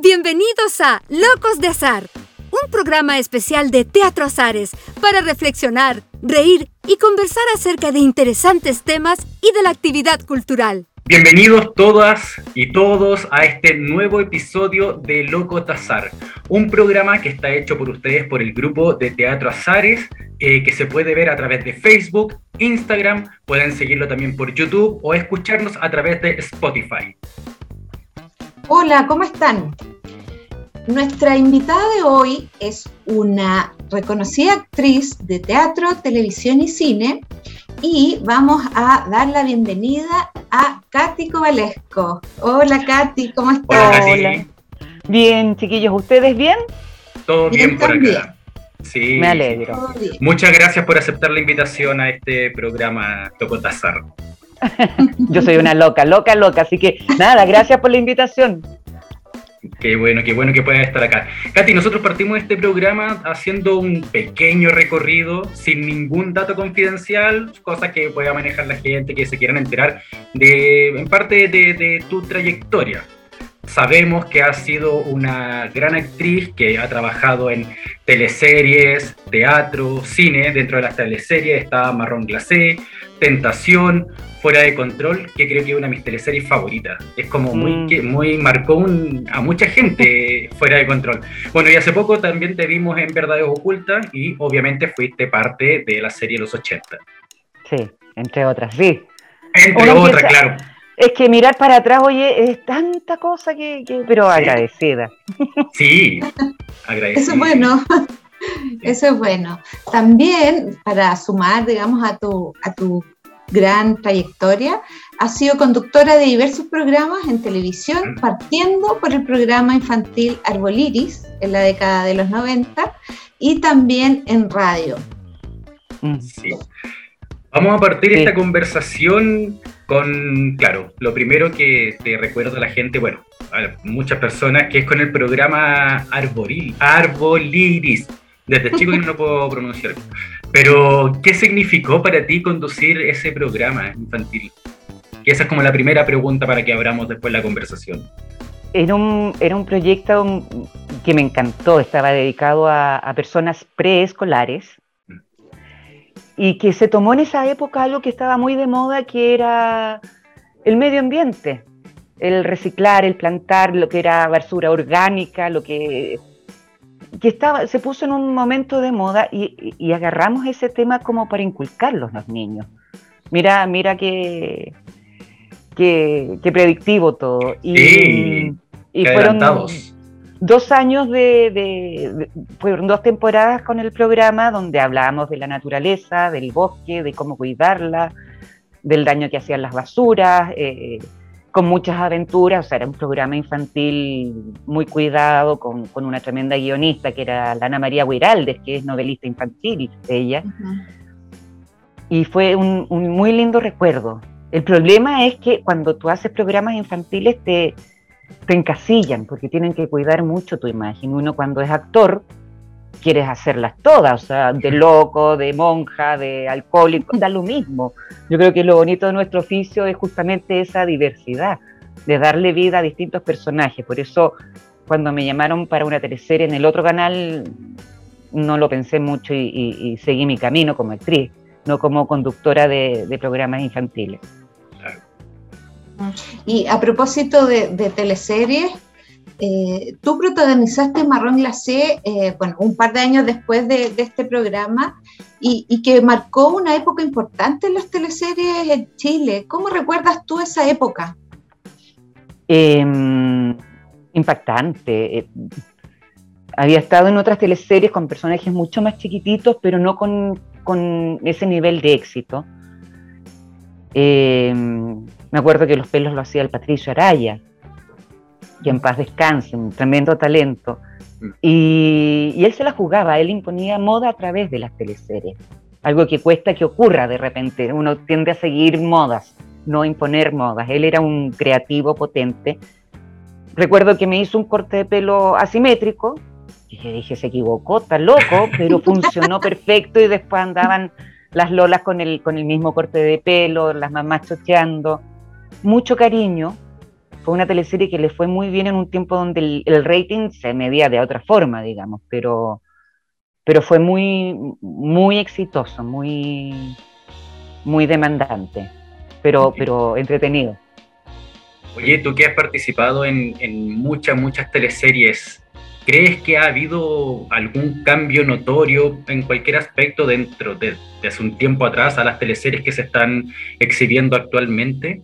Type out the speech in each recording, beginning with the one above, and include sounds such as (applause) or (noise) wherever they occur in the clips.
Bienvenidos a Locos de Azar, un programa especial de Teatro Azares para reflexionar, reír y conversar acerca de interesantes temas y de la actividad cultural. Bienvenidos todas y todos a este nuevo episodio de Loco Tazar, un programa que está hecho por ustedes por el grupo de Teatro Azares, eh, que se puede ver a través de Facebook, Instagram, pueden seguirlo también por YouTube o escucharnos a través de Spotify. Hola, ¿cómo están? Nuestra invitada de hoy es una reconocida actriz de teatro, televisión y cine y vamos a dar la bienvenida a Katy Covalesco. Hola Katy, ¿cómo estás? Hola, Bien, chiquillos, ¿ustedes bien? Todo bien, por acá. Sí. Me alegro. Muchas gracias por aceptar la invitación a este programa Tocotazar. (laughs) Yo soy una loca, loca, loca, así que nada, gracias por la invitación. Qué bueno, qué bueno que puedas estar acá. Katy, nosotros partimos este programa haciendo un pequeño recorrido sin ningún dato confidencial, cosas que pueda manejar la gente que se quieran enterar de, en parte de, tu trayectoria. Sabemos que has sido una gran actriz que ha trabajado en teleseries, teatro, cine. Dentro de las teleseries está Marrón Glacé, Tentación, Fuera de Control, que creo que es una de mis teleseries favoritas. Es como muy, mm. muy marcó a mucha gente (laughs) Fuera de Control. Bueno, y hace poco también te vimos en Verdades Ocultas y obviamente fuiste parte de la serie Los 80. Sí, entre otras, sí. Entre otras, claro. Es que mirar para atrás, oye, es tanta cosa que, pero agradecida. Sí, agradecida. Eso es bueno. (laughs) Eso es bueno. También, para sumar, digamos, a tu, a tu gran trayectoria. Ha sido conductora de diversos programas en televisión, mm. partiendo por el programa infantil Arboliris en la década de los 90 y también en radio. Mm. Sí. Vamos a partir esta conversación con, claro, lo primero que te recuerdo a la gente, bueno, a muchas personas, que es con el programa Arboril, Arboliris. Desde chico yo no lo puedo pronunciar. (laughs) Pero, ¿qué significó para ti conducir ese programa infantil? Que esa es como la primera pregunta para que abramos después la conversación. Era un, era un proyecto que me encantó, estaba dedicado a, personas preescolares y que se tomó en esa época algo que estaba muy de moda, que era el medio ambiente, el reciclar, el plantar, lo que era basura orgánica, lo que que estaba, se puso en un momento de moda y, agarramos ese tema como para inculcarlos los niños. Mira, mira qué, qué, predictivo todo. Y, y fueron dos años de, fueron dos temporadas con el programa donde hablábamos de la naturaleza, del bosque, de cómo cuidarla, del daño que hacían las basuras. Eh, con muchas aventuras, o sea, era un programa infantil muy cuidado, con, una tremenda guionista que era Ana María Huiraldes, que es novelista infantil, ella. Y fue un, muy lindo recuerdo. El problema es que cuando tú haces programas infantiles te, te encasillan, porque tienen que cuidar mucho tu imagen. Uno cuando es actor quieres hacerlas todas, o sea, de loco, de monja, de alcohólico, da lo mismo. Yo creo que lo bonito de nuestro oficio es justamente esa diversidad, de darle vida a distintos personajes. Por eso, cuando me llamaron para una teleserie en el otro canal, no lo pensé mucho y, seguí mi camino como actriz, no como conductora de, programas infantiles. Y a propósito de, de teleseries, eh, tú protagonizaste Marrón Glacé, eh, bueno, un par de años después de, este programa y, que marcó una época importante en las teleseries en Chile. ¿Cómo recuerdas tú esa época? Em, impactante. Eh, había estado en otras teleseries con personajes mucho más chiquititos, pero no con, con ese nivel de éxito. Em, me acuerdo que los pelos lo hacía el Patricio Araya que en paz descanse, un tremendo talento. Mm. Y, él se la jugaba, él imponía moda a través de las teleseries. Algo que cuesta que ocurra de repente. Uno tiende a seguir modas, no imponer modas. Él era un creativo potente. Recuerdo que me hizo un corte de pelo asimétrico. Y yo dije, se equivocó, está loco, pero (laughs) funcionó perfecto. Y después andaban las lolas con el, con el mismo corte de pelo, las mamás chocheando. Mucho cariño, fue una teleserie que le fue muy bien en un tiempo donde el, rating se medía de otra forma, digamos, pero, pero fue muy, muy exitoso, muy, muy demandante, pero, pero entretenido. Oye, tú que has participado en, en muchas, muchas teleseries, ¿crees que ha habido algún cambio notorio en cualquier aspecto dentro de, de hace un tiempo atrás a las teleseries que se están exhibiendo actualmente?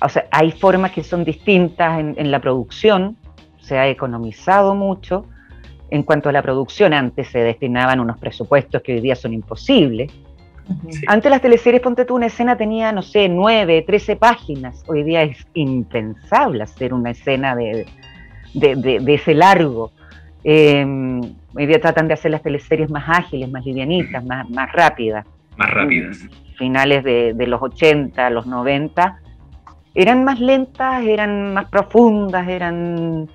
O sea, hay formas que son distintas en, la producción, se ha economizado mucho. En cuanto a la producción, antes se destinaban unos presupuestos que hoy día son imposibles. Antes las teleseries, ponte tú, una escena tenía, no sé, nueve, trece páginas. Hoy día es impensable hacer una escena de, ese largo. Em, hoy día tratan de hacer las teleseries más ágiles, más livianitas, más, más rápidas. Más rápidas. Finales de, los 80, los 90, eran más lentas, eran más profundas, eran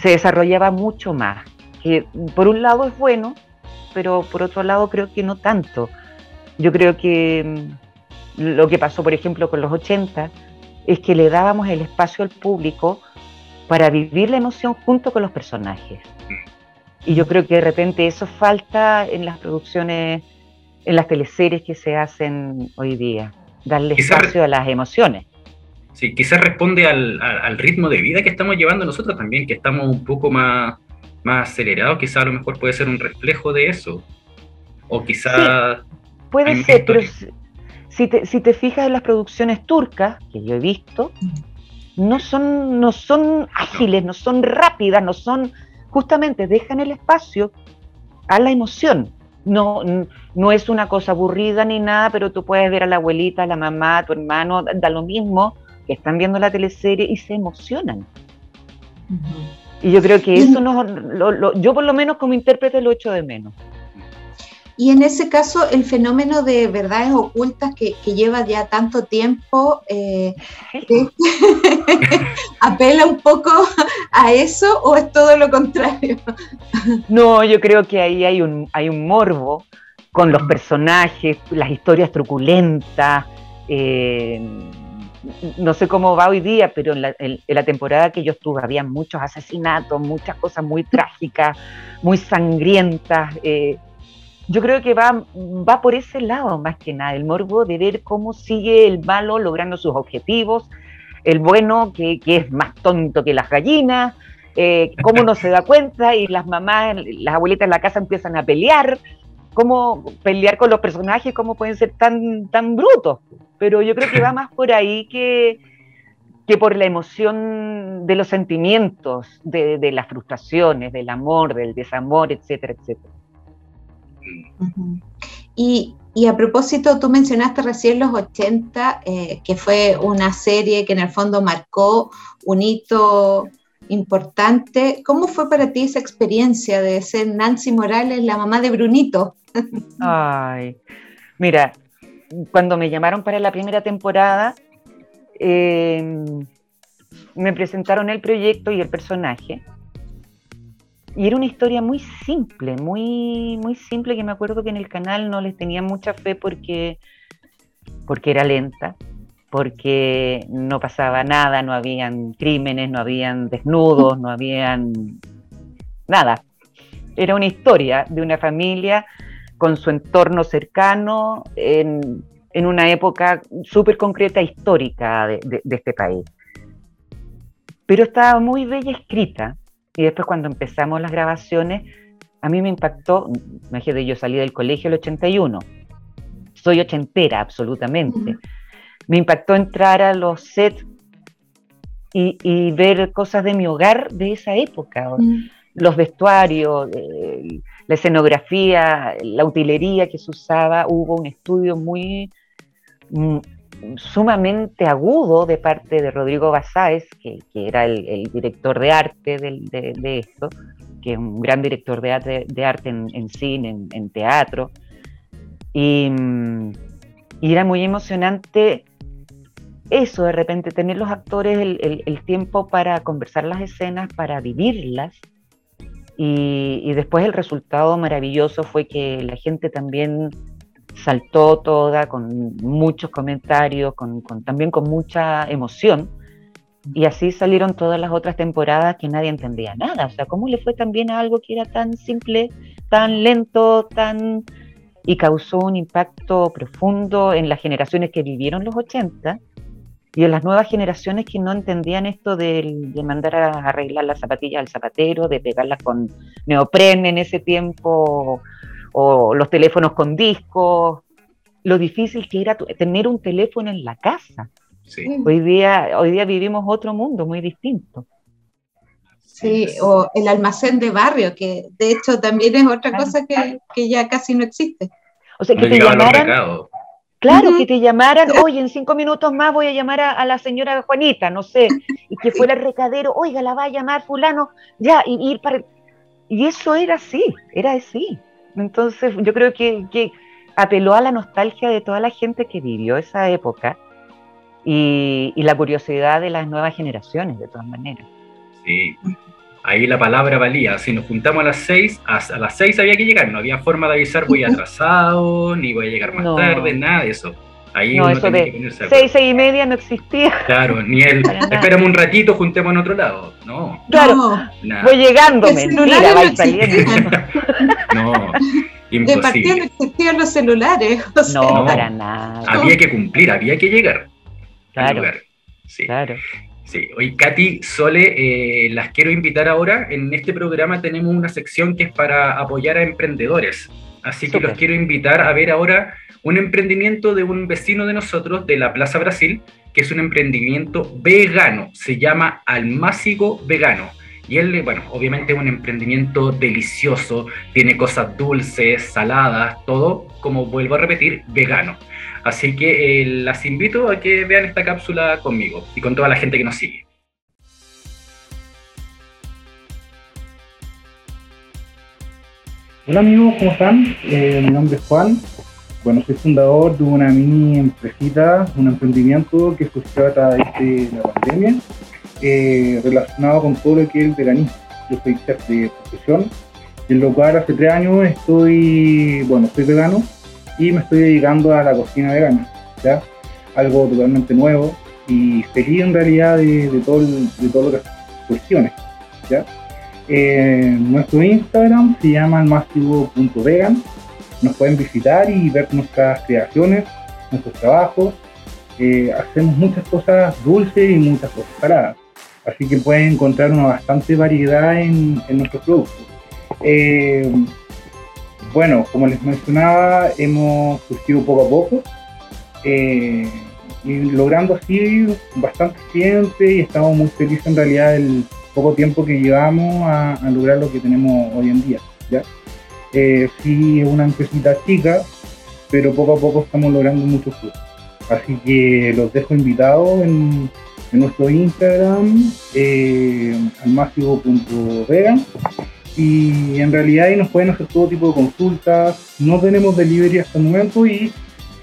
se desarrollaba mucho más. Que por un lado es bueno, pero por otro lado creo que no tanto. Yo creo que mm, lo que pasó, por ejemplo, con los 80 es que le dábamos el espacio al público para vivir la emoción junto con los personajes. Y yo creo que de repente eso falta en las producciones, en las teleseries que se hacen hoy día, darle espacio a las emociones. Sí, quizás responde al, ritmo de vida que estamos llevando nosotros también, que estamos un poco más, más acelerados, quizás a lo mejor puede ser un reflejo de eso. O quizás... puede ser, pero si te, si te fijas en las producciones turcas, que yo he visto, no son, no son ágiles, no son rápidas, no son... Justamente dejan el espacio a la emoción. No, no es una cosa aburrida ni nada, pero tú puedes ver a la abuelita, a la mamá, a tu hermano, da lo mismo, que están viendo la teleserie y se emocionan. Y yo creo que eso no, yo por lo menos como intérprete lo echo de menos. Y en ese caso, el fenómeno de verdades ocultas que, lleva ya tanto tiempo, eh, (laughs) ¿apela un poco a eso o es todo lo contrario? No, yo creo que ahí hay un, hay un morbo con los personajes, las historias truculentas. Eh, no sé cómo va hoy día, pero en la, temporada que yo estuve había muchos asesinatos, muchas cosas muy trágicas, muy sangrientas. Eh, yo creo que va, va por ese lado más que nada, el morbo de ver cómo sigue el malo logrando sus objetivos, el bueno que, es más tonto que las gallinas, eh, cómo no se da cuenta y las mamás, las abuelitas en la casa empiezan a pelear, cómo pelear con los personajes, cómo pueden ser tan, tan brutos pero yo creo que va más por ahí que, que por la emoción de los sentimientos, de, las frustraciones, del amor, del desamor, etcétera, etcétera. y, a propósito, tú mencionaste recién los 80, eh, que fue una serie que en el fondo marcó un hito importante. ¿Cómo fue para ti esa experiencia de ser Nancy Morales, la mamá de Brunito? (laughs) Ay, mira, cuando me llamaron para la primera temporada, em, me presentaron el proyecto y el personaje. Y era una historia muy simple, muy, muy simple, que me acuerdo que en el canal no les tenía mucha fe porque, porque era lenta, porque no pasaba nada, no habían crímenes, no habían desnudos, no habían nada. Era una historia de una familia con su entorno cercano en, una época súper concreta histórica de, este país. Pero estaba muy bella escrita y después cuando empezamos las grabaciones, a mí me impactó, imagínate, yo salí del colegio el 81, soy ochentera absolutamente. Me impactó entrar a los sets y, ver cosas de mi hogar de esa época, los vestuarios, eh, la escenografía, la utilería que se usaba, hubo un estudio muy mm, sumamente agudo de parte de Rodrigo Basáez, que, era el, director de arte de, esto, que es un gran director de arte, de arte en, cine, en, teatro. Y, era muy emocionante eso, de repente, tener los actores el tiempo para conversar las escenas, para vivirlas y, después el resultado maravilloso fue que la gente también saltó toda con muchos comentarios, con, también con mucha emoción. Y así salieron todas las otras temporadas que nadie entendía nada. O sea, ¿cómo le fue también a algo que era tan simple, tan lento, tan... y causó un impacto profundo en las generaciones que vivieron los 80 y en las nuevas generaciones que no entendían esto de, mandar a arreglar las zapatillas al zapatero, de pegarlas con neopren en ese tiempo, o los teléfonos con discos, lo difícil que era tener un teléfono en la casa. Hoy, día, hoy día vivimos otro mundo muy distinto. Sí, o el almacén de barrio, que de hecho también es otra cosa que, que, ya casi no existe. O sea, que te llamaran, Claro, que te llamaran, oye, en cinco minutos más voy a llamar a, la señora Juanita, no sé, y que fuera el recadero, oiga, la va a llamar fulano, ya, y ir para... Y eso era así, era así. Entonces, yo creo que, que apeló a la nostalgia de toda la gente que vivió esa época y, y la curiosidad de las nuevas generaciones, de todas maneras. Sí, ahí la palabra valía. Si nos juntamos a las seis, a, las seis había que llegar, no había forma de avisar voy atrasado, ni voy a llegar más tarde, nada de eso. Ahí no, eso de seis, seis y media no existía. Claro, ni él. Espérame un ratito, juntemos en otro lado. No. Claro, voy llegándome. Mira, va saliendo. (laughs) no, (laughs) imposible. De partida no existían los celulares. no, para nada. Había que cumplir, había que llegar. Claro. Sí. Claro. Sí, hoy Katy, Sole, eh, las quiero invitar ahora. En este programa tenemos una sección que es para apoyar a emprendedores. Así que los quiero invitar a ver ahora un emprendimiento de un vecino de nosotros de la Plaza Brasil, que es un emprendimiento vegano. Se llama Almácigo Vegano. Y él, bueno, obviamente es un emprendimiento delicioso, tiene cosas dulces, saladas, todo, como vuelvo a repetir, vegano. Así que eh, las invito a que vean esta cápsula conmigo y con toda la gente que nos sigue. Hola amigos, ¿cómo están? Eh, mi nombre es Juan. Bueno, soy fundador de una mini empresita, un emprendimiento que surgió a través de la pandemia, eh, relacionado con todo lo que es el veganismo. Yo soy chef de profesión, en lo cual hace tres años estoy, bueno, soy vegano, y me estoy dedicando a la cocina vegana, ¿ya? Algo totalmente nuevo y feliz en realidad de, de todo, de todo lo que cuestiones, ¿ya? Eh, nuestro Instagram se llama almasivo.vegan. Nos pueden visitar y ver nuestras creaciones, nuestros trabajos. Eh, hacemos muchas cosas dulces y muchas cosas saladas. Así que pueden encontrar una bastante variedad en, en nuestros productos. Eh, bueno, como les mencionaba, hemos surgido poco a poco eh, y logrando así bastante clientes y estamos muy felices en realidad del poco tiempo que llevamos a, lograr lo que tenemos hoy en día. ¿ya? Eh, sí, es una empresita chica, pero poco a poco estamos logrando muchos frutos. Así que los dejo invitados en, nuestro Instagram, eh, y en realidad ahí nos pueden hacer todo tipo de consultas. No tenemos delivery hasta el momento y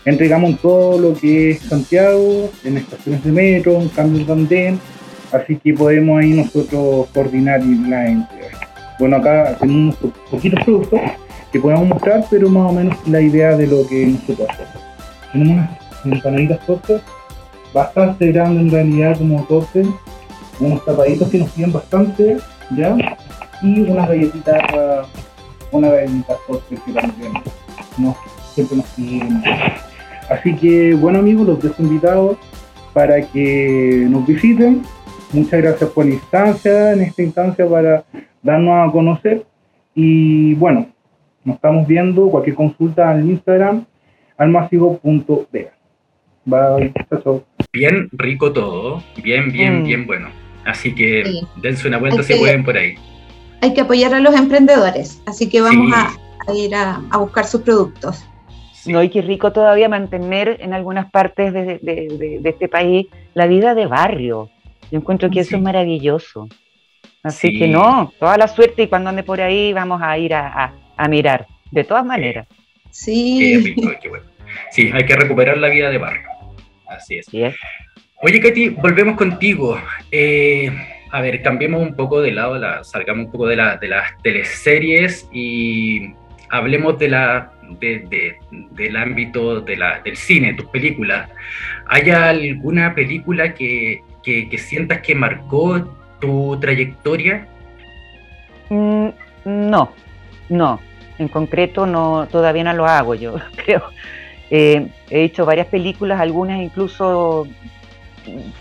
entregamos todo lo que es Santiago, en estaciones de metro, en cambios de andén, así que podemos ahí nosotros coordinar la entrega. Bueno, acá tenemos poquitos productos que podemos mostrar, pero más o menos la idea de lo que nosotros hacemos. Tenemos unas empanaditas cortas, bastante grandes en realidad como tortes, unos tapaditos que nos piden bastante, ¿ya? Y unas galletitas, una galletita fuerte que también no, siempre nos piden. Así que, bueno amigos, los dejo invitados para que nos visiten. Muchas gracias por la instancia, en esta instancia para darnos a conocer. Y bueno, nos estamos viendo. Cualquier consulta al Instagram, almasigo.vega. Bye, chao, Bien rico todo, bien, bien, mm. bien bueno. Así que dense una vuelta si pueden por ahí hay que apoyar a los emprendedores, así que vamos a, ir a, buscar sus productos. No, y qué rico todavía mantener en algunas partes de, este país la vida de barrio. Yo encuentro que eso es maravilloso. Así que no, toda la suerte y cuando ande por ahí vamos a ir a, mirar, de todas maneras. Sí. (laughs) Sí, hay que recuperar la vida de barrio. Así es. Oye, Katy, volvemos contigo. Eh, a ver, cambiemos un poco de lado, la, salgamos un poco de, la, de las teleseries y hablemos de la, del ámbito de del cine, tus películas. ¿Hay alguna película que que, sientas que marcó tu trayectoria? Mm, no, no. En concreto no, todavía no lo hago yo, (laughs) creo. Eh, he hecho varias películas, algunas incluso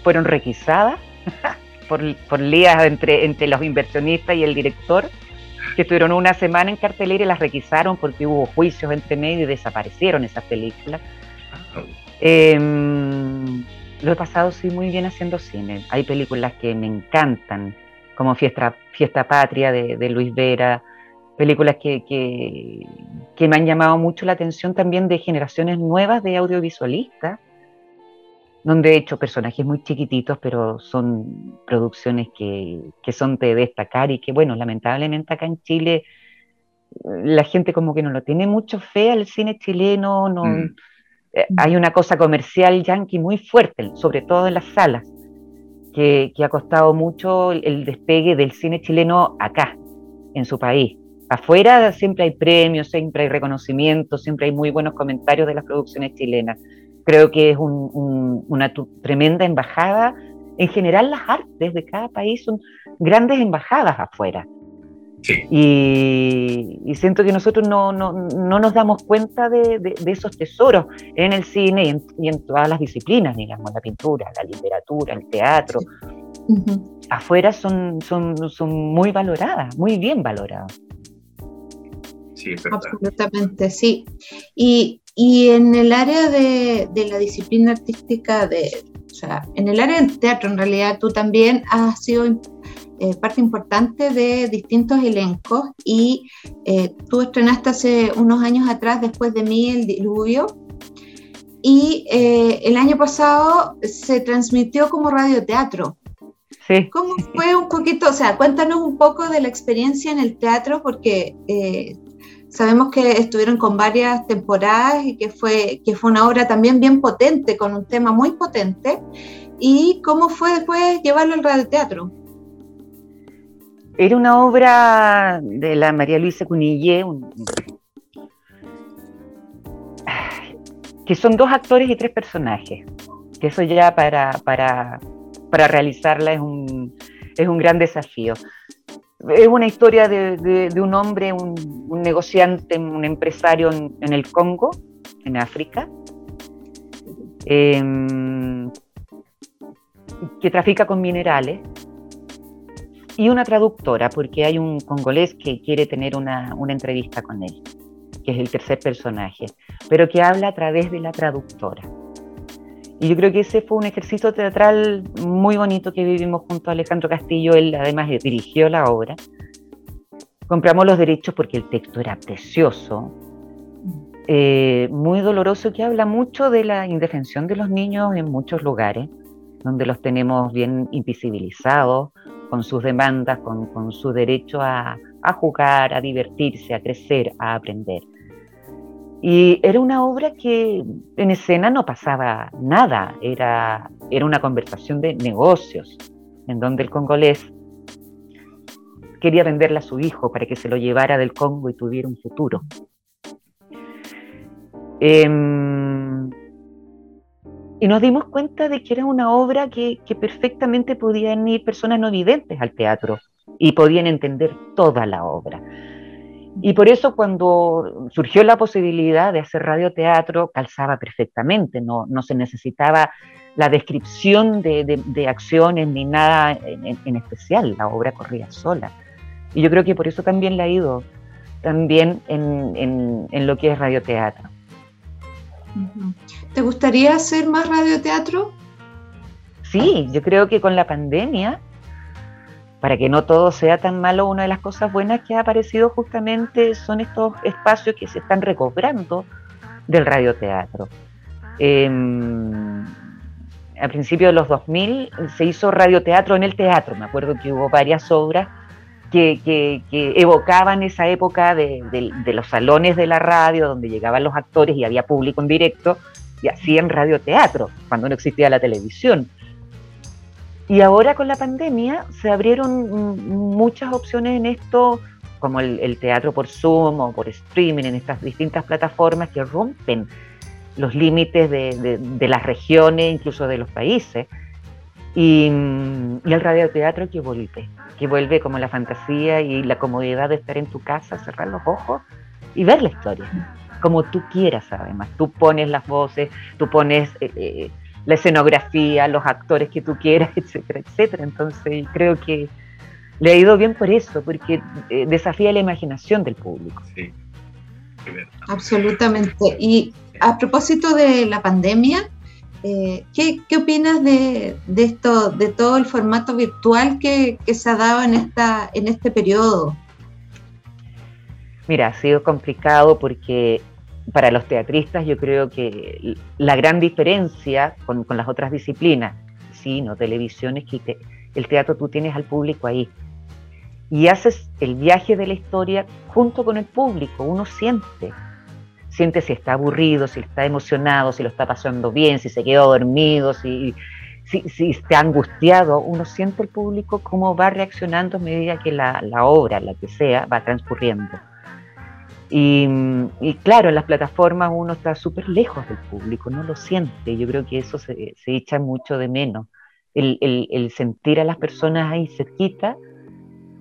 fueron requisadas (laughs) por, por lías entre, entre los inversionistas y el director, que estuvieron una semana en cartelera y las requisaron porque hubo juicios entre medio y desaparecieron esas películas. Em, lo he pasado sí muy bien haciendo cine. Hay películas que me encantan, como Fiesta, Fiesta Patria de, Luis Vera, películas que, que, me han llamado mucho la atención también de generaciones nuevas de audiovisualistas, donde he hecho personajes muy chiquititos, pero son producciones que, que son de destacar y que, bueno, lamentablemente acá en Chile la gente como que no lo tiene mucho fe al cine chileno, no, mm. Eh, hay una cosa comercial yankee muy fuerte, sobre todo en las salas, que, ha costado mucho el, despegue del cine chileno acá, en su país. Afuera siempre hay premios, siempre hay reconocimiento, siempre hay muy buenos comentarios de las producciones chilenas. Creo que es una tremenda embajada. En general las artes de cada país son grandes embajadas afuera. Y, siento que nosotros no, nos damos cuenta de, esos tesoros en el cine y en, todas las disciplinas, digamos, la pintura, la literatura, el teatro. Afuera son, son, son muy valoradas, muy bien valoradas. Sí, Absolutamente, sí. Y, en el área de, de, la disciplina artística, de, o sea, en el área del teatro, en realidad tú también has sido eh, parte importante de distintos elencos y eh, tú estrenaste hace unos años atrás, después de mí, El Diluvio. Y eh, el año pasado se transmitió como radioteatro. Sí. ¿Cómo fue un poquito? O sea, cuéntanos un poco de la experiencia en el teatro, porque sabemos que estuvieron con varias temporadas y que fue, que fue una obra también bien potente, con un tema muy potente. ¿Y cómo fue después llevarlo al radioteatro? Era una obra de la María Luisa Cunillé, que son dos actores y tres personajes. Que eso ya para, para, realizarla es un, es un gran desafío. Es una historia de, un hombre, un, negociante, un empresario en, el Congo, en África, em, que trafica con minerales y una traductora, porque hay un congolés que quiere tener una, entrevista con él, que es el tercer personaje, pero que habla a través de la traductora. Y yo creo que ese fue un ejercicio teatral muy bonito que vivimos junto a Alejandro Castillo, él además dirigió la obra. Compramos los derechos porque el texto era precioso, eh, muy doloroso, que habla mucho de la indefensión de los niños en muchos lugares, donde los tenemos bien invisibilizados, con sus demandas, con, su derecho a, jugar, a divertirse, a crecer, a aprender. Y era una obra que en escena no pasaba nada, era, era una conversación de negocios, en donde el congolés quería venderle a su hijo para que se lo llevara del Congo y tuviera un futuro. Em, y nos dimos cuenta de que era una obra que, perfectamente podían ir personas no videntes al teatro y podían entender toda la obra. Y por eso cuando surgió la posibilidad de hacer radioteatro, calzaba perfectamente, no, no se necesitaba la descripción de, acciones ni nada en, especial, la obra corría sola. Y yo creo que por eso también la ha ido también en, en lo que es radioteatro. ¿Te gustaría hacer más radioteatro? Sí, yo creo que con la pandemia, para que no todo sea tan malo, una de las cosas buenas que ha aparecido justamente son estos espacios que se están recobrando del radioteatro. Em, a principios de los 2000 se hizo radioteatro en el teatro, me acuerdo que hubo varias obras que, evocaban esa época de, los salones de la radio, donde llegaban los actores y había público en directo, y hacían radioteatro, cuando no existía la televisión. Y ahora con la pandemia se abrieron muchas opciones en esto, como el, teatro por Zoom o por streaming, en estas distintas plataformas que rompen los límites de, de, las regiones, incluso de los países. Y, y el radioteatro que vuelve, que vuelve como la fantasía y la comodidad de estar en tu casa, cerrar los ojos y ver la historia, como tú quieras además. Tú pones las voces, tú pones eh, eh, la escenografía, los actores que tú quieras, (laughs) etcétera, etcétera. Entonces creo que le ha ido bien por eso, porque eh, desafía la imaginación del público. Sí. Absolutamente. Y a propósito de la pandemia, eh, ¿qué, opinas de, esto, de todo el formato virtual que, se ha dado en, esta, en este periodo? Mira, ha sido complicado porque para los teatristas yo creo que la gran diferencia con, las otras disciplinas, cine televisión, es que el teatro tú tienes al público ahí. Y haces el viaje de la historia junto con el público, uno siente siente si está aburrido, si está emocionado, si lo está pasando bien, si se quedó dormido, si, si, está angustiado, uno siente el público cómo va reaccionando a medida que la, obra, la que sea, va transcurriendo. Y, claro, en las plataformas uno está súper lejos del público, no lo siente. Yo creo que eso se, echa mucho de menos. El, sentir a las personas ahí cerquita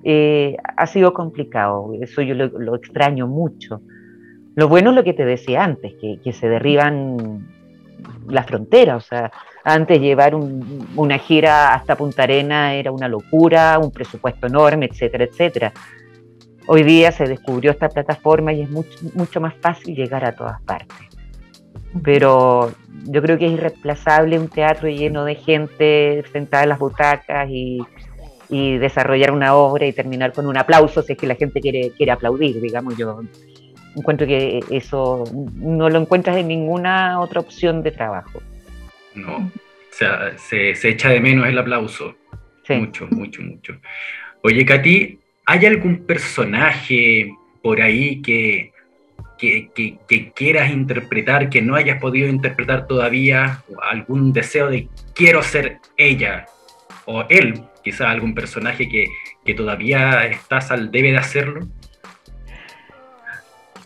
eh, ha sido complicado. Eso yo lo extraño mucho. Lo bueno es lo que te decía antes, que, se derriban las fronteras, o sea, antes llevar una gira hasta Punta Arena era una locura, un presupuesto enorme, etcétera, etcétera. Hoy día se descubrió esta plataforma y es mucho, mucho más fácil llegar a todas partes. Pero yo creo que es irreemplazable un teatro lleno de gente sentada en las butacas y, y desarrollar una obra y terminar con un aplauso si es que la gente quiere, quiere aplaudir, digamos yo encuentro que eso no lo encuentras en ninguna otra opción de trabajo. No, o sea, se, echa de menos el aplauso. Mucho, mucho, mucho. Oye, Katy, ¿hay algún personaje por ahí que, que, que, quieras interpretar, que no hayas podido interpretar todavía? ¿Algún deseo de quiero ser ella? O él, quizás algún personaje que, que todavía estás al debe de hacerlo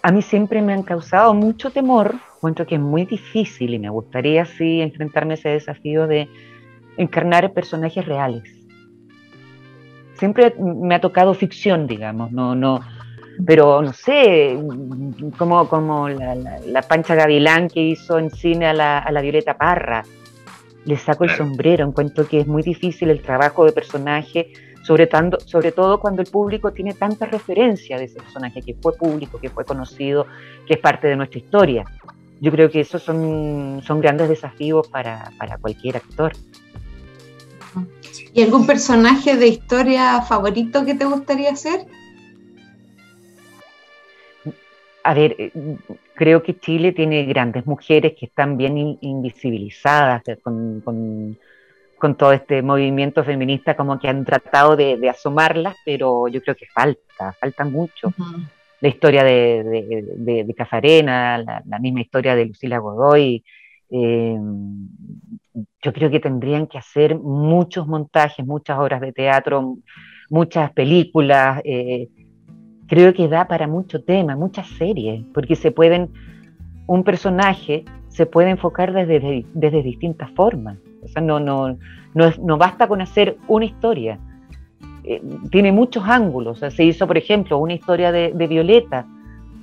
a mí siempre me han causado mucho temor, encuentro que es muy difícil y me gustaría sí enfrentarme a ese desafío de encarnar personajes reales. Siempre me ha tocado ficción, digamos, no, no, pero no sé, como, como la, Pancha Gavilán que hizo en cine a la, a la Violeta Parra, le saco el sombrero, encuentro que es muy difícil el trabajo de personaje sobre, sobre todo cuando el público tiene tanta referencia de ese personaje que fue público, que fue conocido, que es parte de nuestra historia. Yo creo que esos son, son grandes desafíos para, cualquier actor. ¿Y algún personaje de historia favorito que te gustaría hacer? A ver, eh, creo que Chile tiene grandes mujeres que están bien invisibilizadas, con, con todo este movimiento feminista como que han tratado de, asomarlas, pero yo creo que falta, falta mucho. La historia de, de, de Cafarena, la, misma historia de Lucila Godoy, eh, yo creo que tendrían que hacer muchos montajes, muchas obras de teatro, muchas películas. Eh, creo que da para mucho tema, muchas series, porque se pueden, un personaje se puede enfocar desde, desde distintas formas. O sea, no, no, no, basta con hacer una historia. Eh, tiene muchos ángulos. se hizo, por ejemplo, una historia de, Violeta,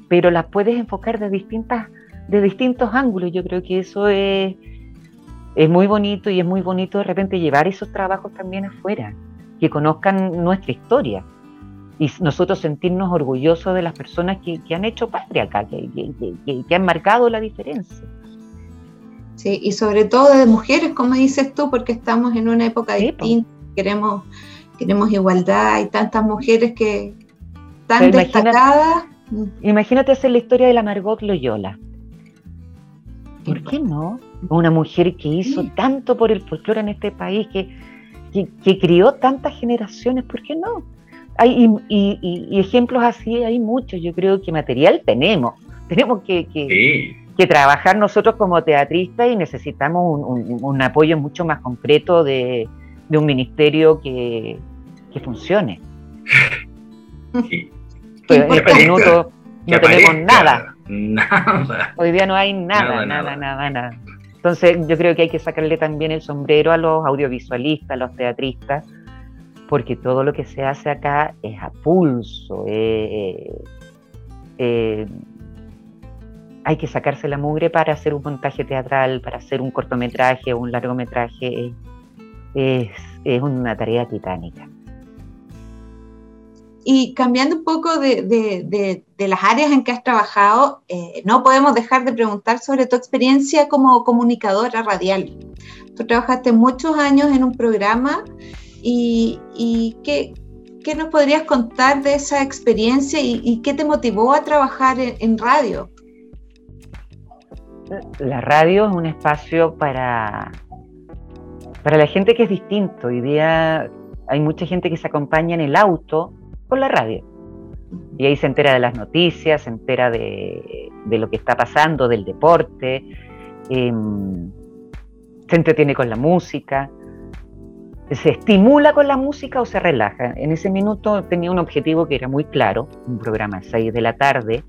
pero la puedes enfocar de, distintas, de distintos ángulos. Yo creo que eso es, es muy bonito y es muy bonito de repente llevar esos trabajos también afuera, que conozcan nuestra historia y nosotros sentirnos orgullosos de las personas que, han hecho patria acá, que, que, han marcado la diferencia. Sí, y sobre todo de mujeres, como dices tú, porque estamos en una época distinta, queremos, queremos igualdad, hay tantas mujeres que están destacadas. Imagínate, hacer la historia de la Margot Loyola. ¿Por qué no? Una mujer que hizo tanto por el folclore en este país, que, que, crió tantas generaciones, ¿por qué no? Hay, y, ejemplos así hay muchos, yo creo que material tenemos, tenemos que, que, que trabajar nosotros como teatristas y necesitamos un, apoyo mucho más concreto de, un ministerio que, funcione. (laughs) Sí. Pues, en este minuto no tenemos nada. (laughs) Nada. Hoy día no hay nada, nada, nada, nada. Entonces yo creo que hay que sacarle también el sombrero a los audiovisualistas, a los teatristas, porque todo lo que se hace acá es a pulso. Eh, eh, hay que sacarse la mugre para hacer un montaje teatral, para hacer un cortometraje o un largometraje. Es una tarea titánica. Y cambiando un poco de, las áreas en que has trabajado, eh, no podemos dejar de preguntar sobre tu experiencia como comunicadora radial. Tú trabajaste muchos años en un programa y, ¿qué, nos podrías contar de esa experiencia y, qué te motivó a trabajar en, radio? La radio es un espacio para, para la gente que es distinto. Hoy día hay mucha gente que se acompaña en el auto con la radio. Y ahí se entera de las noticias, se entera de, lo que está pasando, del deporte, em, se entretiene con la música, se estimula con la música o se relaja. En ese minuto tenía un objetivo que era muy claro, un programa a 6 de la tarde,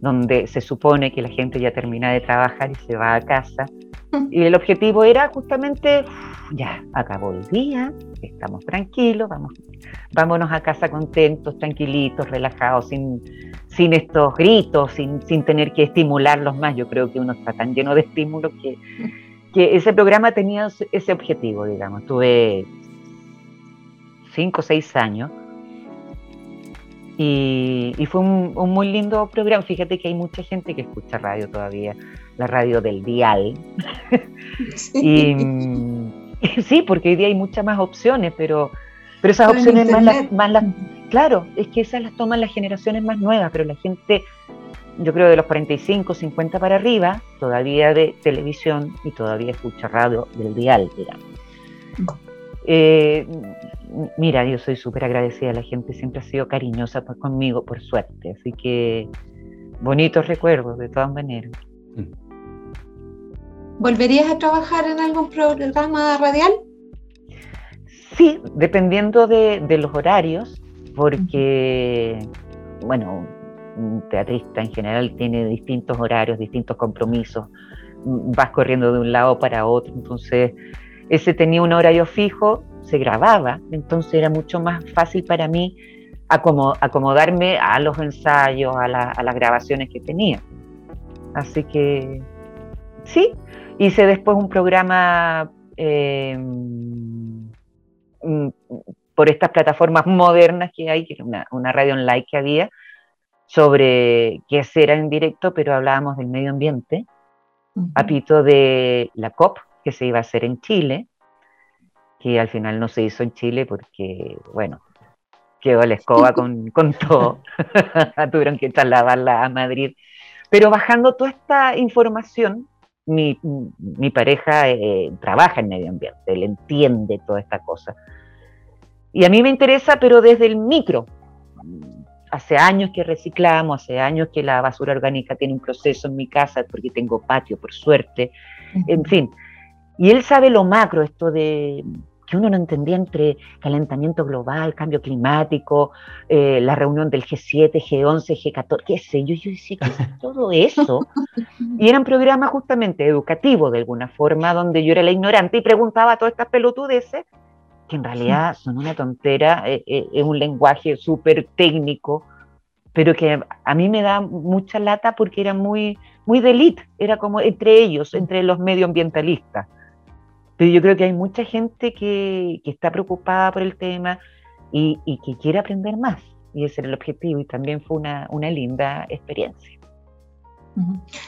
donde se supone que la gente ya termina de trabajar y se va a casa. (laughs) Y el objetivo era justamente, ya, acabó el día, estamos tranquilos, vamos, vámonos a casa contentos, tranquilitos, relajados, sin, sin estos gritos, sin, sin tener que estimularlos más. Yo creo que uno está tan lleno de estímulos que, que ese programa tenía ese objetivo, digamos. Tuve cinco o seis años y, fue un, muy lindo programa. Fíjate que hay mucha gente que escucha radio todavía, la radio del dial. Sí. y, (laughs) sí, porque hoy día hay muchas más opciones, pero, pero esas opciones más las, más las... Claro, es que esas las toman las generaciones más nuevas, pero la gente, yo creo de los 45, 50 para arriba, todavía de televisión y todavía escucha radio del dial, digamos. Eh, mira, yo soy súper agradecida, la gente siempre ha sido cariñosa conmigo, por suerte, así que bonitos recuerdos de todas maneras. ¿Volverías a trabajar en algún programa radial? Sí, dependiendo de, los horarios, porque, bueno, un teatrista en general tiene distintos horarios, distintos compromisos, vas corriendo de un lado para otro, entonces ese tenía un horario fijo, se grababa, entonces era mucho más fácil para mí acomodarme a los ensayos, a, las grabaciones que tenía. Así que sí, hice después un programa em, mm, por estas plataformas modernas que hay, que era una, radio online que había, sobre qué hacer en directo, pero hablábamos del medio ambiente, a pito de la COP, que se iba a hacer en Chile, que al final no se hizo en Chile porque, bueno, quedó la escoba (laughs) con, con todo, (laughs) tuvieron que trasladarla a Madrid. Pero bajando toda esta información, mi, mi pareja eh, trabaja en medio ambiente, él entiende toda esta cosa. Y a mí me interesa, pero desde el micro. Hace años que reciclamos, hace años que la basura orgánica tiene un proceso en mi casa, porque tengo patio, por suerte. En fin, y él sabe lo macro, esto de que uno no entendía entre calentamiento global, cambio climático, eh, la reunión del G7, G11, G14, qué sé yo, yo decía, (laughs) todo eso? Y era un programa justamente educativo de alguna forma, donde yo era la ignorante y preguntaba todas estas pelotudeces, que en realidad son una tontera, eh, eh, es un lenguaje súper técnico, pero que a mí me da mucha lata porque era muy, muy de elite, era como entre ellos, entre los medioambientalistas. Pero yo creo que hay mucha gente que, está preocupada por el tema y, que quiere aprender más. Y ese era el objetivo y también fue una, linda experiencia.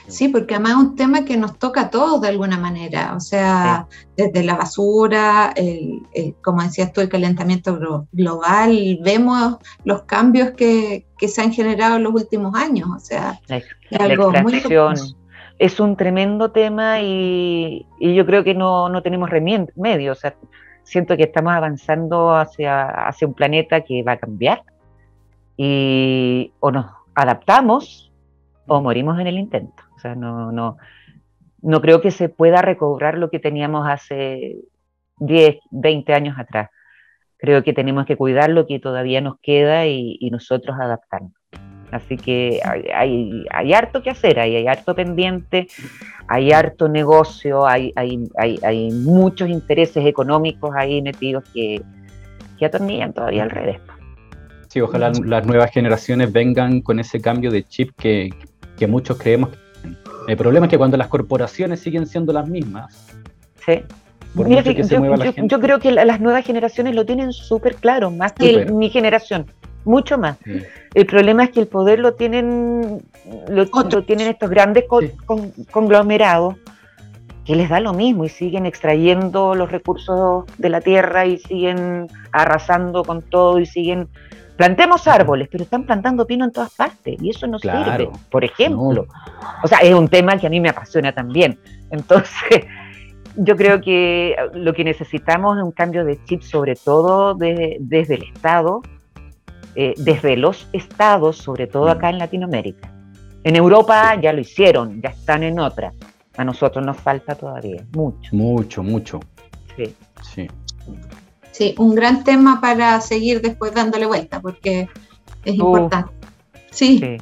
Sí, porque además es un tema que nos toca a todos de alguna manera, o sea, desde la basura, como decías tú, el calentamiento global, vemos los cambios que, se han generado en los últimos años, o sea, es algo muy es un tremendo tema y, yo creo que no, tenemos remedio. O sea, siento que estamos avanzando hacia, hacia un planeta que va a cambiar y o nos adaptamos o morimos en el intento. O sea, no, no, no creo que se pueda recobrar lo que teníamos hace 10, 20 años atrás. Creo que tenemos que cuidar lo que todavía nos queda y, y nosotros adaptarnos. Así que hay, hay, harto que hacer, hay, hay harto pendiente, hay harto negocio, hay, hay, hay, muchos intereses económicos ahí metidos que, que atornillan todavía al revés. Sí, ojalá las nuevas generaciones vengan con ese cambio de chip que, que muchos creemos. El problema es que cuando las corporaciones siguen siendo las mismas, sí. yo, creo que las nuevas generaciones lo tienen súper claro, más que mi generación mucho más. El problema es que el poder lo tienen, lo, tienen estos grandes conglomerados que les da lo mismo y siguen extrayendo los recursos de la tierra y siguen arrasando con todo y siguen plantemos árboles, pero están plantando pino en todas partes y eso no sirve, por ejemplo. O sea, es un tema que a mí me apasiona también. Entonces, (laughs) yo creo que lo que necesitamos es un cambio de chip, sobre todo desde el Estado, eh, desde los estados, sobre todo acá en Latinoamérica. En Europa ya lo hicieron, ya están en otra. A nosotros nos falta todavía, mucho. Mucho, mucho. Sí. Sí. Sí, un gran tema para seguir después dándole vuelta, porque es importante. Sí.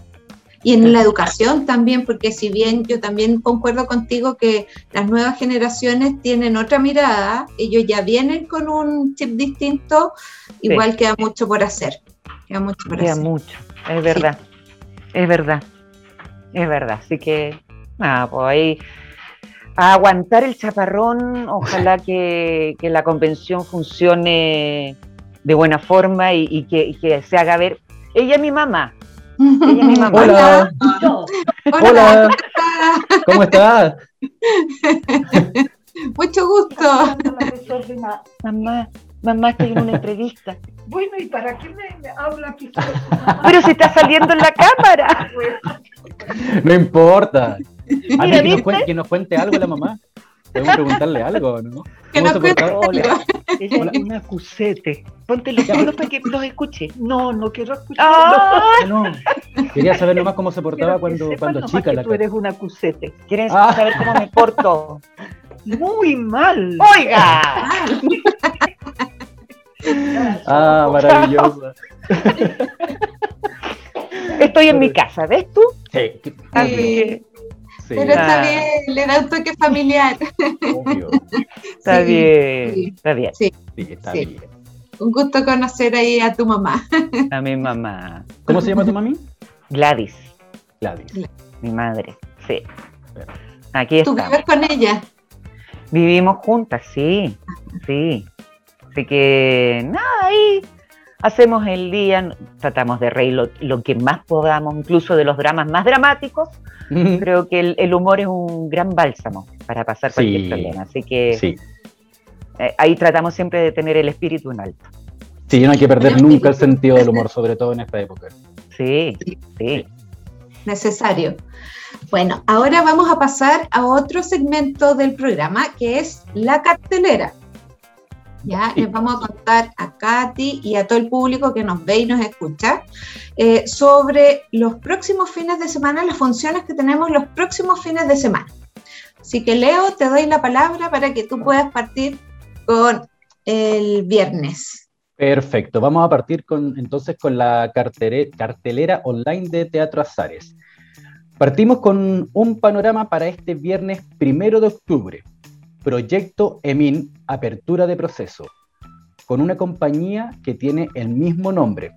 Y en la educación también, porque si bien yo también concuerdo contigo que las nuevas generaciones tienen otra mirada, ellos ya vienen con un chip distinto, igual queda mucho por hacer. Queda mucho Queda mucho, es verdad. Es verdad. Es verdad. Así que, nada, pues ahí a aguantar el chaparrón, ojalá que, la convención funcione de buena forma y, que, se haga ver. Ella es mi mamá. Ella es mi mamá. Hola. Hola. ¿Cómo estás? (laughs) Mucho gusto. Mamá, mamá, estoy en una entrevista. Bueno, ¿y para qué me, habla aquí? (laughs) Pero si está saliendo en la cámara. No importa. A mí que, nos cuente, algo la mamá. Debemos preguntarle algo, ¿no? Que nos cuente Hola. Ella es una cusete. Ponte los para que los escuche. No, no quiero escuchar. Ah. No. Quería saber nomás cómo se portaba cuando, cuando chica. la tú eres una cusete. ¿Quieres ah. saber cómo me porto? Muy mal. ¡Oiga! (laughs) ah, maravilloso. Estoy en mi casa, ¿ves tú? Sí. sí. Pero está ah. bien, le da un toque familiar. Obvio. Está bien, está bien. Sí, está bien. Un gusto conocer ahí a tu mamá. A mi mamá. ¿Cómo se llama tu mami? Gladys. Gladys. Mi madre, sí. Aquí ¿Tú vives con ella? Vivimos juntas, sí, sí. Así que, nada, ahí hacemos el día, tratamos de reír lo, que más podamos, incluso de los dramas más dramáticos. Creo que el, humor es un gran bálsamo para pasar cualquier problema. Así que eh, ahí tratamos siempre de tener el espíritu en alto. Sí, no hay que perder nunca el sentido del humor, sobre todo en esta época. Sí, sí. Necesario. Bueno, ahora vamos a pasar a otro segmento del programa que es la cartelera. ¿Ya? Les vamos a contar a Katy y a todo el público que nos ve y nos escucha eh, sobre los próximos fines de semana, las funciones que tenemos los próximos fines de semana. Así que Leo, te doy la palabra para que tú puedas partir con el viernes. Perfecto, vamos a partir con, entonces con la cartelera online de Teatro Azares. Partimos con un panorama para este viernes primero de octubre. Proyecto EMIN, Apertura de Proceso, con una compañía que tiene el mismo nombre.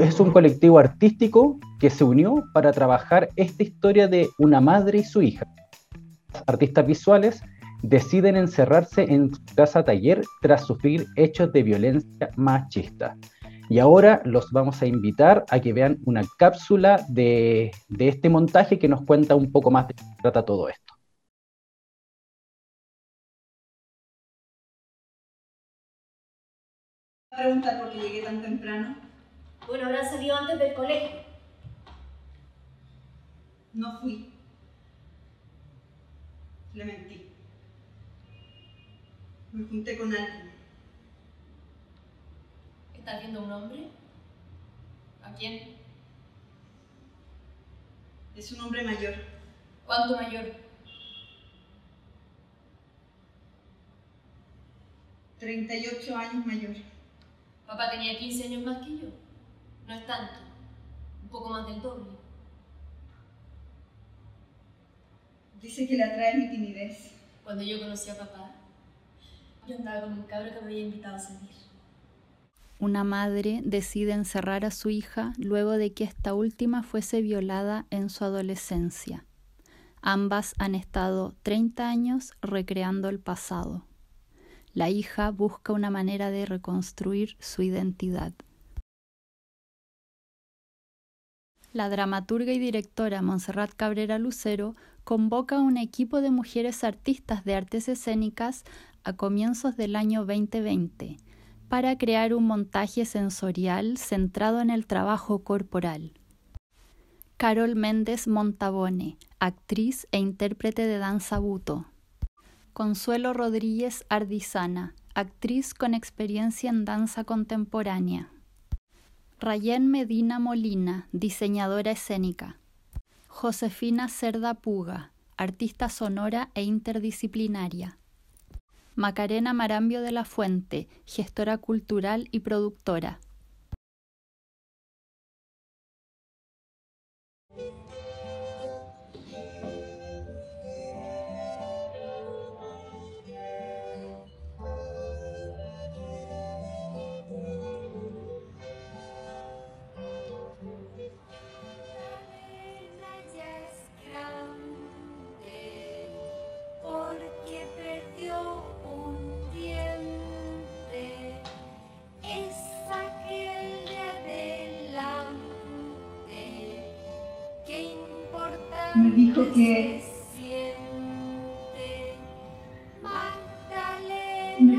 Es un colectivo artístico que se unió para trabajar esta historia de una madre y su hija. artistas visuales deciden encerrarse en su casa taller tras sufrir hechos de violencia machista. Y ahora los vamos a invitar a que vean una cápsula de, de este montaje que nos cuenta un poco más de qué trata todo esto. Preguntar por qué llegué tan temprano. Bueno, habrán salido antes del colegio. No fui. Le mentí. Me junté con alguien. ¿Estás viendo un hombre? ¿A quién? Es un hombre mayor. ¿Cuánto mayor? 38 años mayor. Papá tenía 15 años más que yo. No es tanto. un poco más del doble. Dice que le atrae mi timidez. Cuando yo conocí a papá, yo andaba con un cabro que me había invitado a salir. Una madre decide encerrar a su hija luego de que esta última fuese violada en su adolescencia. Ambas han estado 30 años recreando el pasado. La hija busca una manera de reconstruir su identidad. La dramaturga y directora Montserrat Cabrera Lucero convoca un equipo de mujeres artistas de artes escénicas a comienzos del año 2020 para crear un montaje sensorial centrado en el trabajo corporal. Carol Méndez Montabone, actriz e intérprete de danza buto. Consuelo Rodríguez Ardizana, actriz con experiencia en danza contemporánea. Rayén Medina Molina, diseñadora escénica. Josefina Cerda Puga, artista sonora e interdisciplinaria. Macarena Marambio de la Fuente, gestora cultural y productora.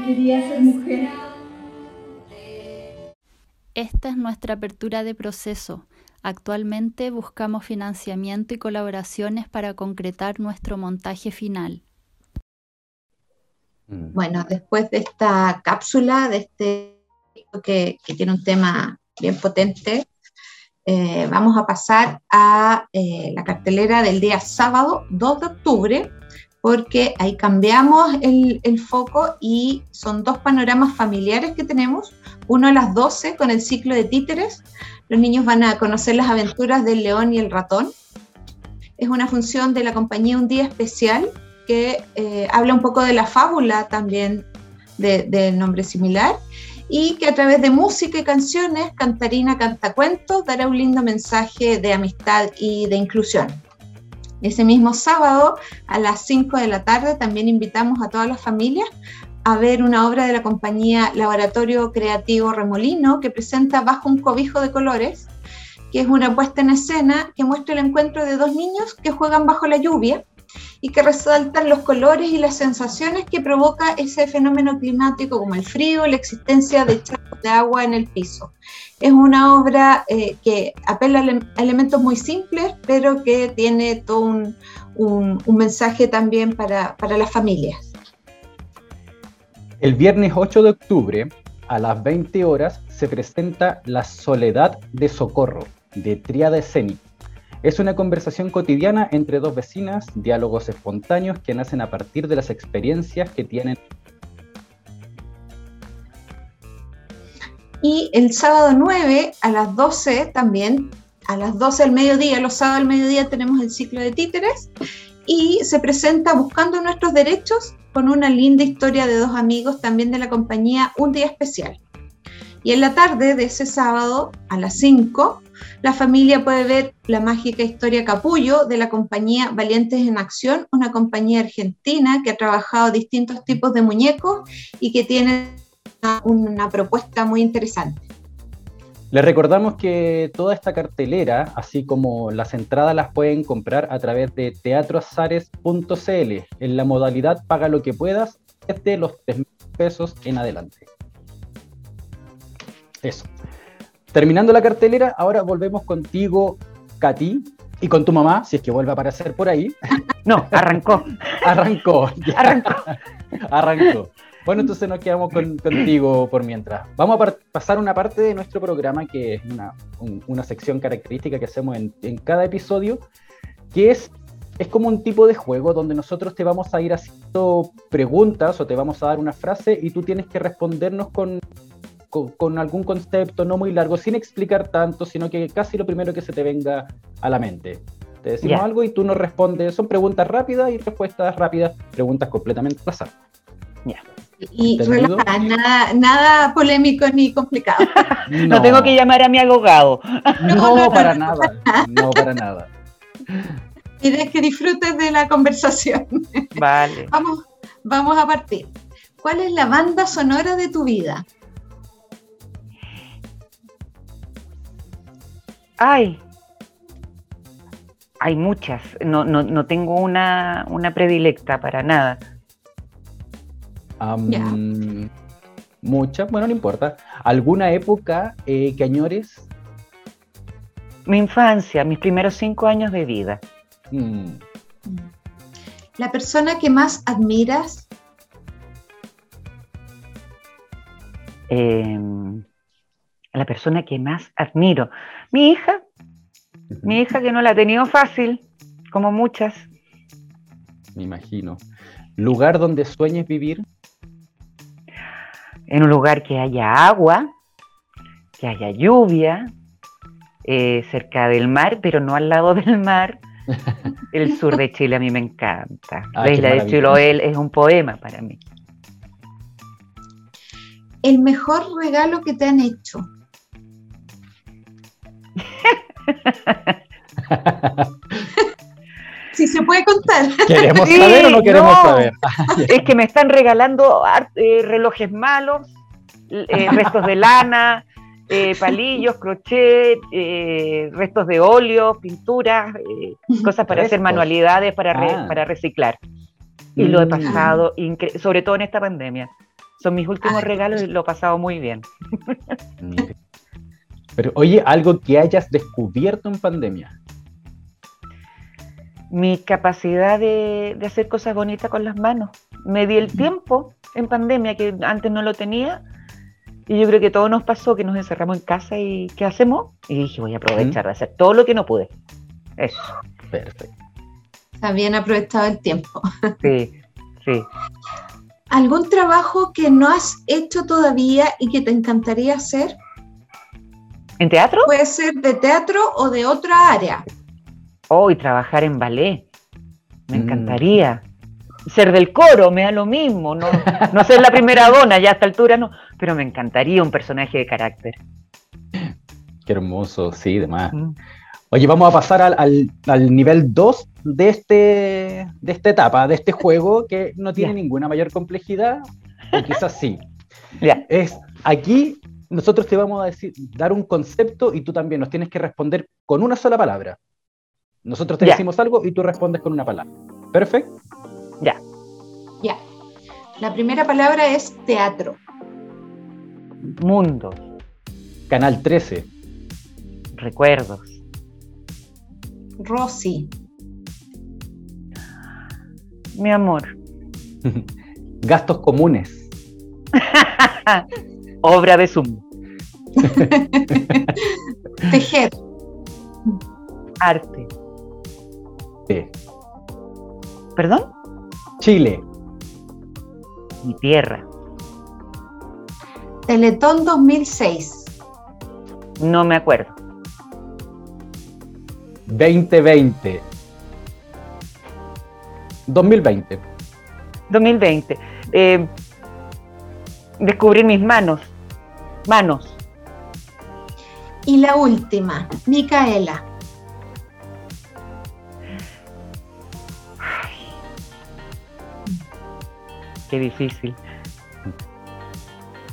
Quería ser mujer. Esta es nuestra apertura de proceso. Actualmente buscamos financiamiento y colaboraciones para concretar nuestro montaje final. Mm. Bueno, después de esta cápsula, de este que, que tiene un tema bien potente, eh, vamos a pasar a eh, la cartelera del día sábado 2 de octubre, porque ahí cambiamos el, foco y son dos panoramas familiares que tenemos. Uno a las 12 con el ciclo de títeres. Los niños van a conocer las aventuras del león y el ratón. Es una función de la compañía Un Día Especial que eh, habla un poco de la fábula también de, de nombre similar y que a través de música y canciones, Cantarina Cantacuentos dará un lindo mensaje de amistad y de inclusión. Ese mismo sábado a las 5 de la tarde también invitamos a todas las familias a ver una obra de la compañía Laboratorio Creativo Remolino que presenta Bajo un cobijo de colores, que es una puesta en escena que muestra el encuentro de dos niños que juegan bajo la lluvia y que resaltan los colores y las sensaciones que provoca ese fenómeno climático como el frío, la existencia de charcos de agua en el piso. Es una obra eh, que apela a, ele- a elementos muy simples, pero que tiene todo un mensaje también para, para las familias. El viernes 8 de octubre, a las 20 horas, se presenta La Soledad de Socorro, de Triada Escénica. Es una conversación cotidiana entre dos vecinas, diálogos espontáneos que nacen a partir de las experiencias que tienen. Y el sábado 9 a las 12 también, a las 12 del mediodía, los sábados al mediodía tenemos el ciclo de títeres y se presenta Buscando nuestros derechos con una linda historia de dos amigos también de la compañía Un Día Especial. Y en la tarde de ese sábado a las 5, la familia puede ver la mágica historia Capullo de la compañía Valientes en Acción, una compañía argentina que ha trabajado distintos tipos de muñecos y que tiene una, propuesta muy interesante. Les recordamos que toda esta cartelera, así como las entradas, las pueden comprar a través de teatroazares.cl en la modalidad Paga lo que puedas desde los 3 mil pesos en adelante. Eso. Terminando la cartelera, ahora volvemos contigo, Katy, y con tu mamá, si es que vuelve a aparecer por ahí. (laughs) No, arrancó. (laughs) Arrancó. Arrancó. (laughs) Arrancó. Bueno, entonces nos quedamos con- contigo por mientras. Vamos a pasar una parte de nuestro programa que es una, un- una sección característica que hacemos en, en cada episodio, que es, es como un tipo de juego donde nosotros te vamos a ir haciendo preguntas o te vamos a dar una frase y tú tienes que respondernos con, con, con algún concepto no muy largo, sin explicar tanto, sino que casi lo primero que se te venga a la mente. Te decimos Ya. algo y tú nos respondes. Son preguntas rápidas y respuestas rápidas, preguntas completamente al azar. Y ¿Entendido? relajada, nada, nada polémico ni complicado. (laughs) No. tengo que llamar a mi abogado. No, no, no, para no. nada. No, para nada. Quieres que disfrutes de la conversación. Vale. Vamos, vamos a partir. ¿Cuál es la banda sonora de tu vida? Ay. Hay muchas. No, no, no tengo una, una predilecta para nada. Muchas, bueno, no importa. ¿Alguna época eh, que añores? Mi infancia, mis primeros cinco años de vida. Mm, La persona que más admiras, Eh, la persona que más admiro. Mi hija, mi hija que no la ha tenido fácil, como muchas. me imagino. ¿Lugar donde sueñes vivir? En un lugar que haya agua, que haya lluvia, eh, cerca del mar, pero no al lado (laughs) del mar. El sur de Chile a mí me encanta. Ah, La isla de. Chiloé es un poema para mí. el mejor regalo que te han hecho. Si se puede contar. (laughs) ¿Queremos Sí, saber o no queremos no. saber? (laughs) Es que me están regalando eh, relojes malos, eh, restos de lana, eh, palillos, crochet, eh, restos de óleo, pinturas, eh, cosas para hacer manualidades, para, re- Ah. para reciclar. Y lo he Mm. pasado, incre- sobre todo en esta pandemia. Son mis últimos Ay, regalos y lo he pasado muy bien. Pero oye, algo que hayas descubierto en pandemia. Mi capacidad de, de hacer cosas bonitas con las manos. Me di el tiempo en pandemia que antes no lo tenía. Y yo creo que todo nos pasó, que nos encerramos en casa y ¿qué hacemos? Y dije, voy a aprovechar de hacer todo lo que no pude. Eso, Perfecto. Está bien aprovechado el tiempo. (laughs) sí, sí. ¿Algún trabajo que no has hecho todavía y que te encantaría hacer? ¿En teatro? Puede ser de teatro o de otra área. Oh, y trabajar en ballet. Me Mm. encantaría. Ser del coro, me da lo mismo. No, no ser la primera dona, ya a esta altura no. Pero me encantaría un personaje de carácter. Qué hermoso, sí, demás. Mm. Oye, vamos a pasar al, al- al nivel 2 de, este, de esta etapa, de este juego, que no tiene ninguna mayor complejidad, o quizás sí. Es aquí nosotros te vamos a decir, dar un concepto y tú también nos tienes que responder con una sola palabra. Nosotros te decimos algo y tú respondes con una palabra. ¿Perfecto? Ya. Ya. La primera palabra es teatro. Mundo, Canal 13. recuerdos, Rosy. mi amor, (laughs) Gastos comunes. (laughs) obra de Zoom, (laughs) Tejer. arte. ¿Perdón? Chile. Mi tierra. Teletón 2006. No me acuerdo. 2020. 2020. 2020. Eh, descubrir mis manos. Manos. Y la última, Micaela. Qué difícil.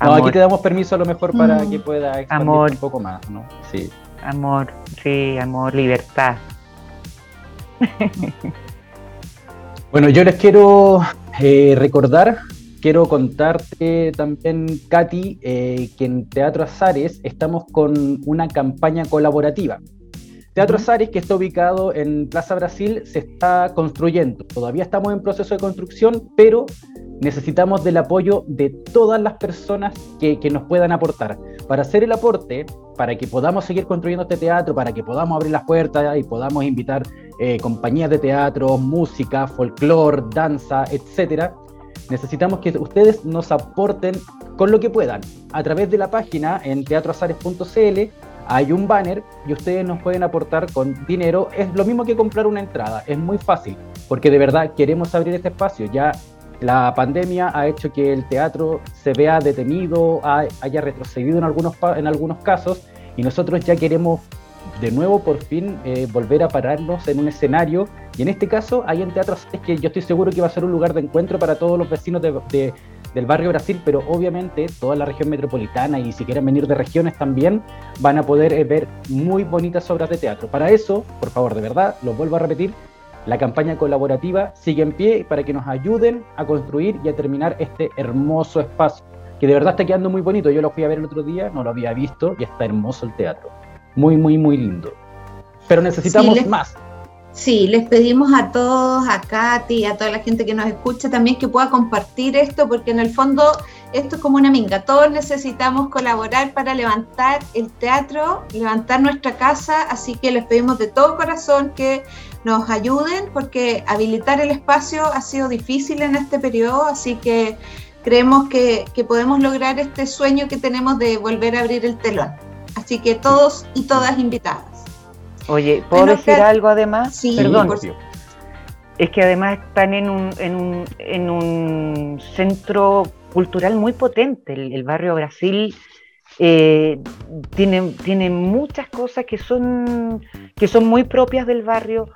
No, aquí te damos permiso a lo mejor para Mm. que pueda expandir Amor. un poco más, ¿no? Sí. amor, sí, amor, libertad. Bueno, yo les quiero eh, recordar, quiero contarte también, Katy, eh, que en Teatro Azares estamos con una campaña colaborativa. Teatro. Azares, que está ubicado en Plaza Brasil, se está construyendo. Todavía estamos en proceso de construcción, pero necesitamos del apoyo de todas las personas que, que nos puedan aportar. Para hacer el aporte, para que podamos seguir construyendo este teatro, para que podamos abrir las puertas y podamos invitar eh, compañías de teatro, música, folclore, danza, etcétera, necesitamos que ustedes nos aporten con lo que puedan. A través de la página en teatroazares.cl hay un banner y ustedes nos pueden aportar con dinero. Es lo mismo que comprar una entrada, es muy fácil, porque de verdad queremos abrir este espacio. Ya la pandemia ha hecho que el teatro se vea detenido, haya retrocedido en algunos, en algunos casos, y nosotros ya queremos de nuevo por fin eh, volver a pararnos en un escenario y en este caso hay en Teatro es que yo estoy seguro que va a ser un lugar de encuentro para todos los vecinos de, del barrio Brasil, pero obviamente toda la región metropolitana y si quieren venir de regiones también van a poder eh, ver muy bonitas obras de teatro. Para eso, por favor, de verdad, lo vuelvo a repetir, la campaña colaborativa sigue en pie para que nos ayuden a construir y a terminar este hermoso espacio, que de verdad está quedando muy bonito. Yo lo fui a ver el otro día, no lo había visto y está hermoso el teatro. Muy, muy, muy lindo. Pero necesitamos más. Sí, les pedimos a todos, a Katy, a toda la gente que nos escucha también que pueda compartir esto, porque en el fondo esto es como una minga. Todos necesitamos colaborar para levantar el teatro, levantar nuestra casa, así que les pedimos de todo corazón que nos ayuden, porque habilitar el espacio ha sido difícil en este periodo, así que creemos que, que podemos lograr este sueño que tenemos de volver a abrir el telón. Así que todos y todas invitadas. Oye, ¿puedo decir algo además? Sí, Perdón. Es que además están en un, en un, en un centro cultural muy potente. El, barrio Brasil eh, tiene, tiene, muchas cosas que son, que son muy propias del barrio,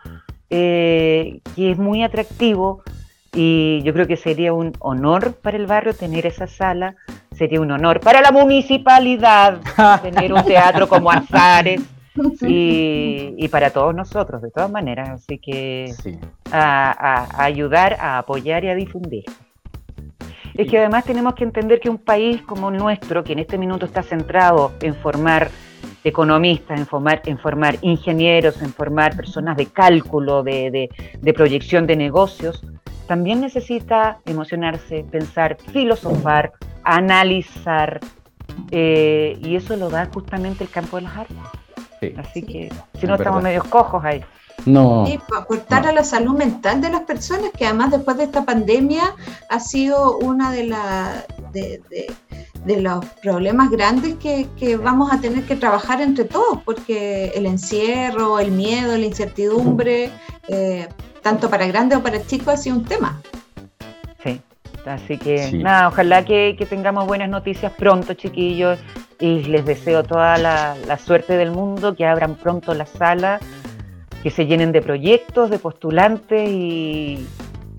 eh, que es muy atractivo y yo creo que sería un honor para el barrio tener esa sala, sería un honor para la municipalidad (laughs) tener un teatro como Azares y, para todos nosotros, de todas maneras. Así que a, ayudar, a apoyar y a difundir. Es que además tenemos que entender que un país como el nuestro, que en este minuto está centrado en formar economistas, en formar, en formar ingenieros, en formar personas de cálculo, de, de proyección de negocios, también necesita emocionarse, pensar, filosofar, analizar, eh, y eso lo da justamente el campo de las artes. Así que si no estamos medios cojos ahí. No. Y aportar a la salud mental de las personas, que además después de esta pandemia ha sido una de, la, de, los problemas grandes que, vamos a tener que trabajar entre todos, porque el encierro, el miedo, la incertidumbre, eh, tanto para grandes o para chicos, ha sido un tema. Sí, así que nada, ojalá que, tengamos buenas noticias pronto, chiquillos, y les deseo toda la, suerte del mundo, que abran pronto la sala, que se llenen de proyectos, de postulantes y,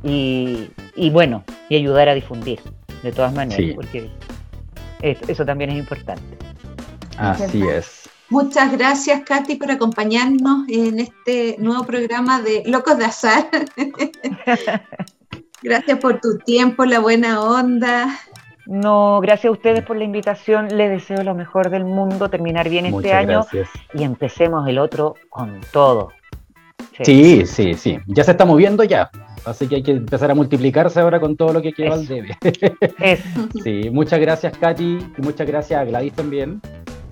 y, bueno, y ayudar a difundir, de todas maneras, porque eso también es importante. Así es. Muchas gracias, Katy, por acompañarnos en este nuevo programa de Locos de Azar. (laughs) gracias por tu tiempo, la buena onda. No, gracias a ustedes por la invitación. Les deseo lo mejor del mundo, terminar bien este año y empecemos el otro con todo. Sí. sí, sí, Ya se está moviendo ya. Así que hay que empezar a multiplicarse ahora con todo lo que queda al debe. (laughs) Sí, muchas gracias, Katy, y muchas gracias a Gladys también.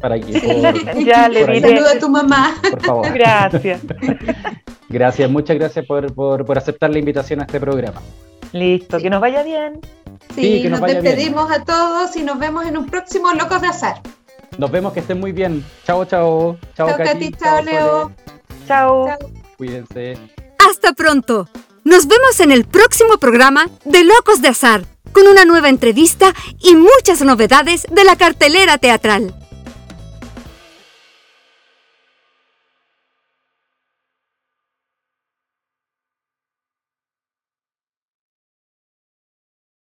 Para que, (laughs) ya le diré. a tu mamá. Por favor. Gracias. (laughs) Gracias, muchas gracias por, por, aceptar la invitación a este programa. Listo, que nos vaya bien. Sí, nos, despedimos a todos y nos vemos en un próximo Locos de Azar. Nos vemos, que estén muy bien. Chao, chao. Chao, Katy. Chao, Leo. Chao. Cuídense. Hasta pronto. Nos vemos en el próximo programa de Locos de Azar, con una nueva entrevista y muchas novedades de la cartelera teatral.